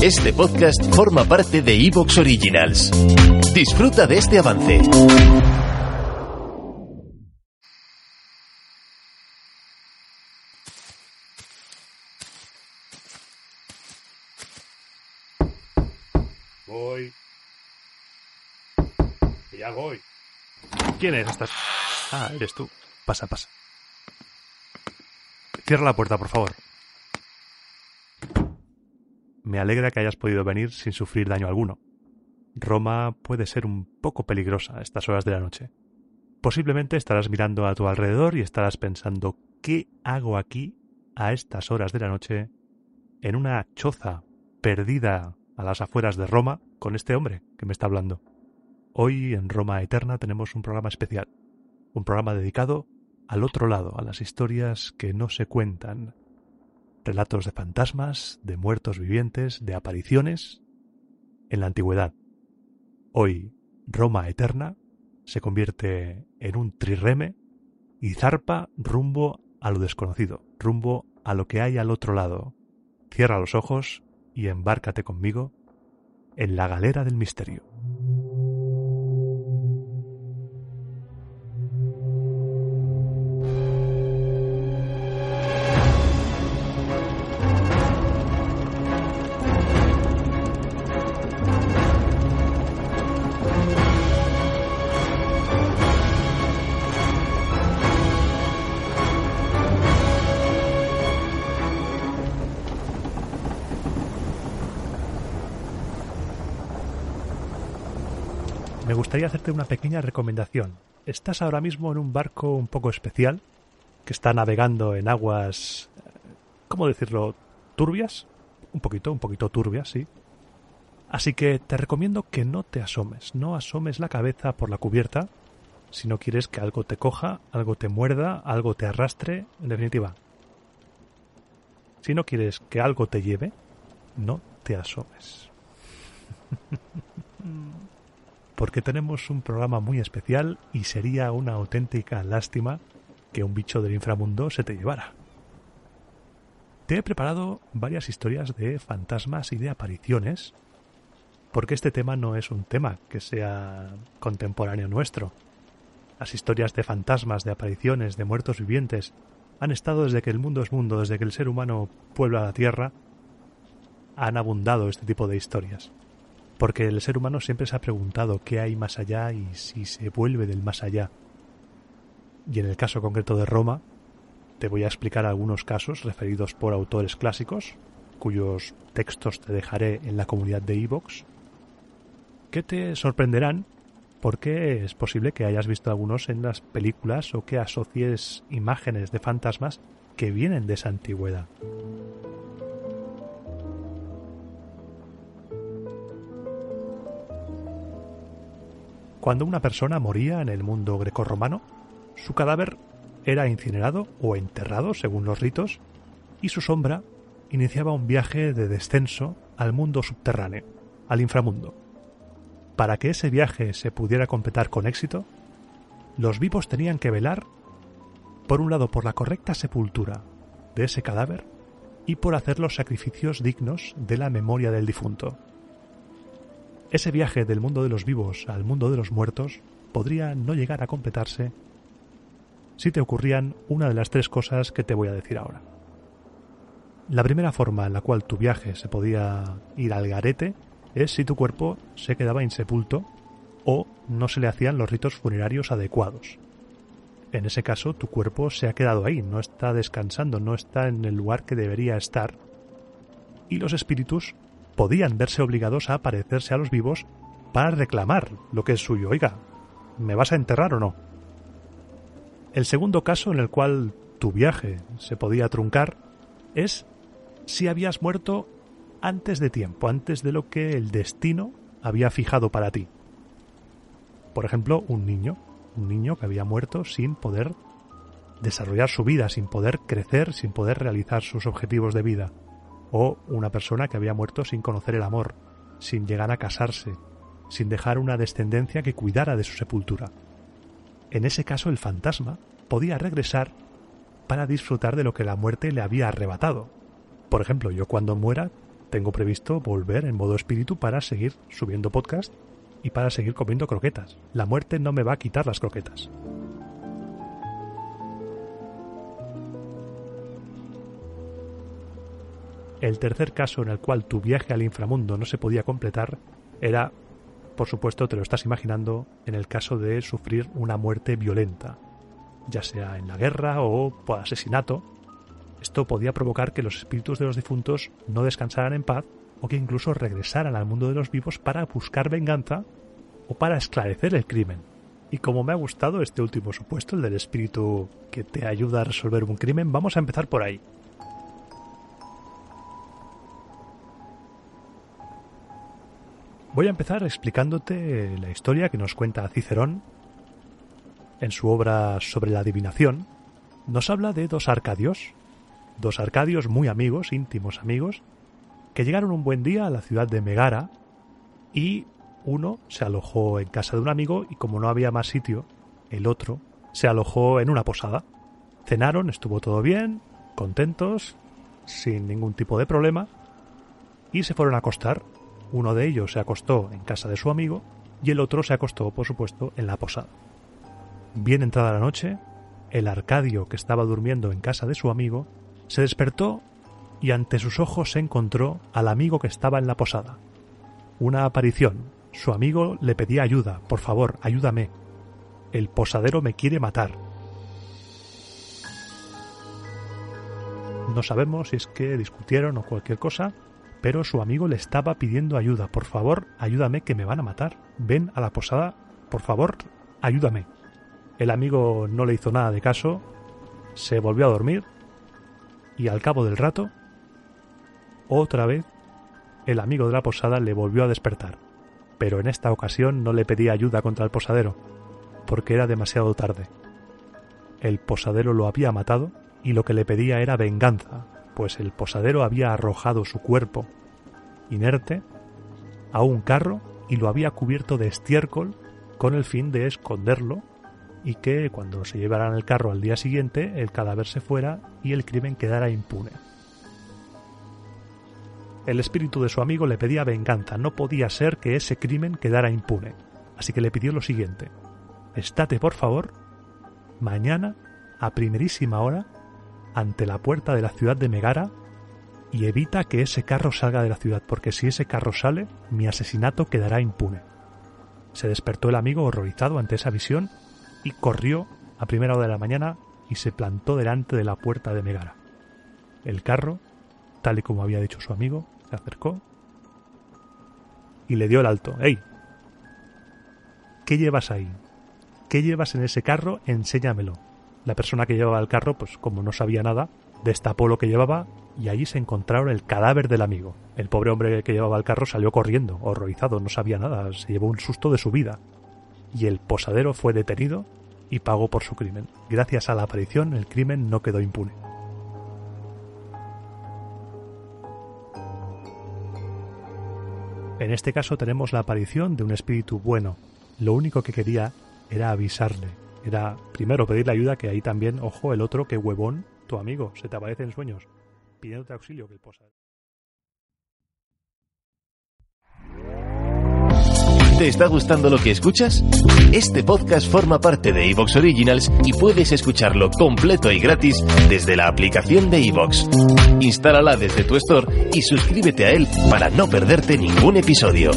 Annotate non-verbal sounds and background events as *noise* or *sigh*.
Este podcast forma parte de Evox Originals. Disfruta de este avance. Voy. Ya voy. ¿Quién es esta? Ah, eres tú. Pasa, pasa. Cierra la puerta, por favor. Me alegra que hayas podido venir sin sufrir daño alguno. Roma puede ser un poco peligrosa a estas horas de la noche. Posiblemente estarás mirando a tu alrededor y estarás pensando ¿qué hago aquí a estas horas de la noche en una choza perdida a las afueras de Roma con este hombre que me está hablando? Hoy en Roma Eterna tenemos un programa especial, un programa dedicado al otro lado, a las historias que no se cuentan, relatos de fantasmas, de muertos vivientes, de apariciones en la antigüedad. Hoy, Roma Eterna se convierte en un trireme y zarpa rumbo a lo desconocido, rumbo a lo que hay al otro lado. Cierra los ojos y embárcate conmigo en la galera del misterio. Gustaría hacerte una pequeña recomendación. Estás ahora mismo en un barco un poco especial que está navegando en aguas, ¿cómo decirlo? turbias, un poquito, un poquito turbias, sí. Así que te recomiendo que no te asomes, no asomes la cabeza por la cubierta si no quieres que algo te coja, algo te muerda, algo te arrastre, en definitiva. Si no quieres que algo te lleve, no te asomes. *laughs* *laughs* porque tenemos un programa muy especial y sería una auténtica lástima que un bicho del inframundo se te llevara. Te he preparado varias historias de fantasmas y de apariciones, porque este tema no es un tema que sea contemporáneo nuestro. Las historias de fantasmas, de apariciones, de muertos vivientes han estado desde que el mundo es mundo, desde que el ser humano puebla la tierra, han abundado este tipo de historias porque el ser humano siempre se ha preguntado qué hay más allá y si se vuelve del más allá. Y en el caso concreto de Roma, te voy a explicar algunos casos referidos por autores clásicos, cuyos textos te dejaré en la comunidad de Evox, que te sorprenderán porque es posible que hayas visto algunos en las películas o que asocies imágenes de fantasmas que vienen de esa antigüedad. Cuando una persona moría en el mundo grecorromano, su cadáver era incinerado o enterrado según los ritos, y su sombra iniciaba un viaje de descenso al mundo subterráneo, al inframundo. Para que ese viaje se pudiera completar con éxito, los vivos tenían que velar, por un lado, por la correcta sepultura de ese cadáver y por hacer los sacrificios dignos de la memoria del difunto. Ese viaje del mundo de los vivos al mundo de los muertos podría no llegar a completarse si te ocurrían una de las tres cosas que te voy a decir ahora. La primera forma en la cual tu viaje se podía ir al garete es si tu cuerpo se quedaba insepulto o no se le hacían los ritos funerarios adecuados. En ese caso, tu cuerpo se ha quedado ahí, no está descansando, no está en el lugar que debería estar, y los espíritus podían verse obligados a aparecerse a los vivos para reclamar lo que es suyo. Oiga, ¿me vas a enterrar o no? El segundo caso en el cual tu viaje se podía truncar es si habías muerto antes de tiempo, antes de lo que el destino había fijado para ti. Por ejemplo, un niño, un niño que había muerto sin poder desarrollar su vida, sin poder crecer, sin poder realizar sus objetivos de vida o una persona que había muerto sin conocer el amor, sin llegar a casarse, sin dejar una descendencia que cuidara de su sepultura. En ese caso el fantasma podía regresar para disfrutar de lo que la muerte le había arrebatado. Por ejemplo, yo cuando muera tengo previsto volver en modo espíritu para seguir subiendo podcast y para seguir comiendo croquetas. La muerte no me va a quitar las croquetas. El tercer caso en el cual tu viaje al inframundo no se podía completar era, por supuesto, te lo estás imaginando, en el caso de sufrir una muerte violenta, ya sea en la guerra o por asesinato. Esto podía provocar que los espíritus de los difuntos no descansaran en paz o que incluso regresaran al mundo de los vivos para buscar venganza o para esclarecer el crimen. Y como me ha gustado este último supuesto, el del espíritu que te ayuda a resolver un crimen, vamos a empezar por ahí. Voy a empezar explicándote la historia que nos cuenta Cicerón en su obra sobre la adivinación. Nos habla de dos arcadios, dos arcadios muy amigos, íntimos amigos, que llegaron un buen día a la ciudad de Megara y uno se alojó en casa de un amigo y como no había más sitio, el otro se alojó en una posada. Cenaron, estuvo todo bien, contentos, sin ningún tipo de problema, y se fueron a acostar uno de ellos se acostó en casa de su amigo y el otro se acostó, por supuesto, en la posada. Bien entrada la noche, el Arcadio, que estaba durmiendo en casa de su amigo, se despertó y ante sus ojos se encontró al amigo que estaba en la posada. Una aparición. Su amigo le pedía ayuda. Por favor, ayúdame. El posadero me quiere matar. No sabemos si es que discutieron o cualquier cosa, pero su amigo le estaba pidiendo ayuda. Por favor, ayúdame que me van a matar. Ven a la posada. Por favor, ayúdame. El amigo no le hizo nada de caso, se volvió a dormir y al cabo del rato, otra vez, el amigo de la posada le volvió a despertar. Pero en esta ocasión no le pedía ayuda contra el posadero, porque era demasiado tarde. El posadero lo había matado y lo que le pedía era venganza pues el posadero había arrojado su cuerpo, inerte, a un carro y lo había cubierto de estiércol con el fin de esconderlo y que cuando se llevaran el carro al día siguiente el cadáver se fuera y el crimen quedara impune. El espíritu de su amigo le pedía venganza, no podía ser que ese crimen quedara impune, así que le pidió lo siguiente, estate por favor, mañana, a primerísima hora, ante la puerta de la ciudad de Megara y evita que ese carro salga de la ciudad, porque si ese carro sale, mi asesinato quedará impune. Se despertó el amigo horrorizado ante esa visión y corrió a primera hora de la mañana y se plantó delante de la puerta de Megara. El carro, tal y como había dicho su amigo, se acercó y le dio el alto. ¡Ey! ¿Qué llevas ahí? ¿Qué llevas en ese carro? Enséñamelo la persona que llevaba el carro, pues como no sabía nada, destapó lo que llevaba y allí se encontraron el cadáver del amigo. El pobre hombre que llevaba el carro salió corriendo, horrorizado, no sabía nada, se llevó un susto de su vida. Y el posadero fue detenido y pagó por su crimen. Gracias a la aparición, el crimen no quedó impune. En este caso tenemos la aparición de un espíritu bueno. Lo único que quería era avisarle, era primero pedirle ayuda, que ahí también, ojo, el otro, que huevón, tu amigo, se te aparece en sueños, pidiéndote auxilio que el posa. ¿Te está gustando lo que escuchas? Este podcast forma parte de Evox Originals y puedes escucharlo completo y gratis desde la aplicación de Evox. Instálala desde tu store y suscríbete a él para no perderte ningún episodio.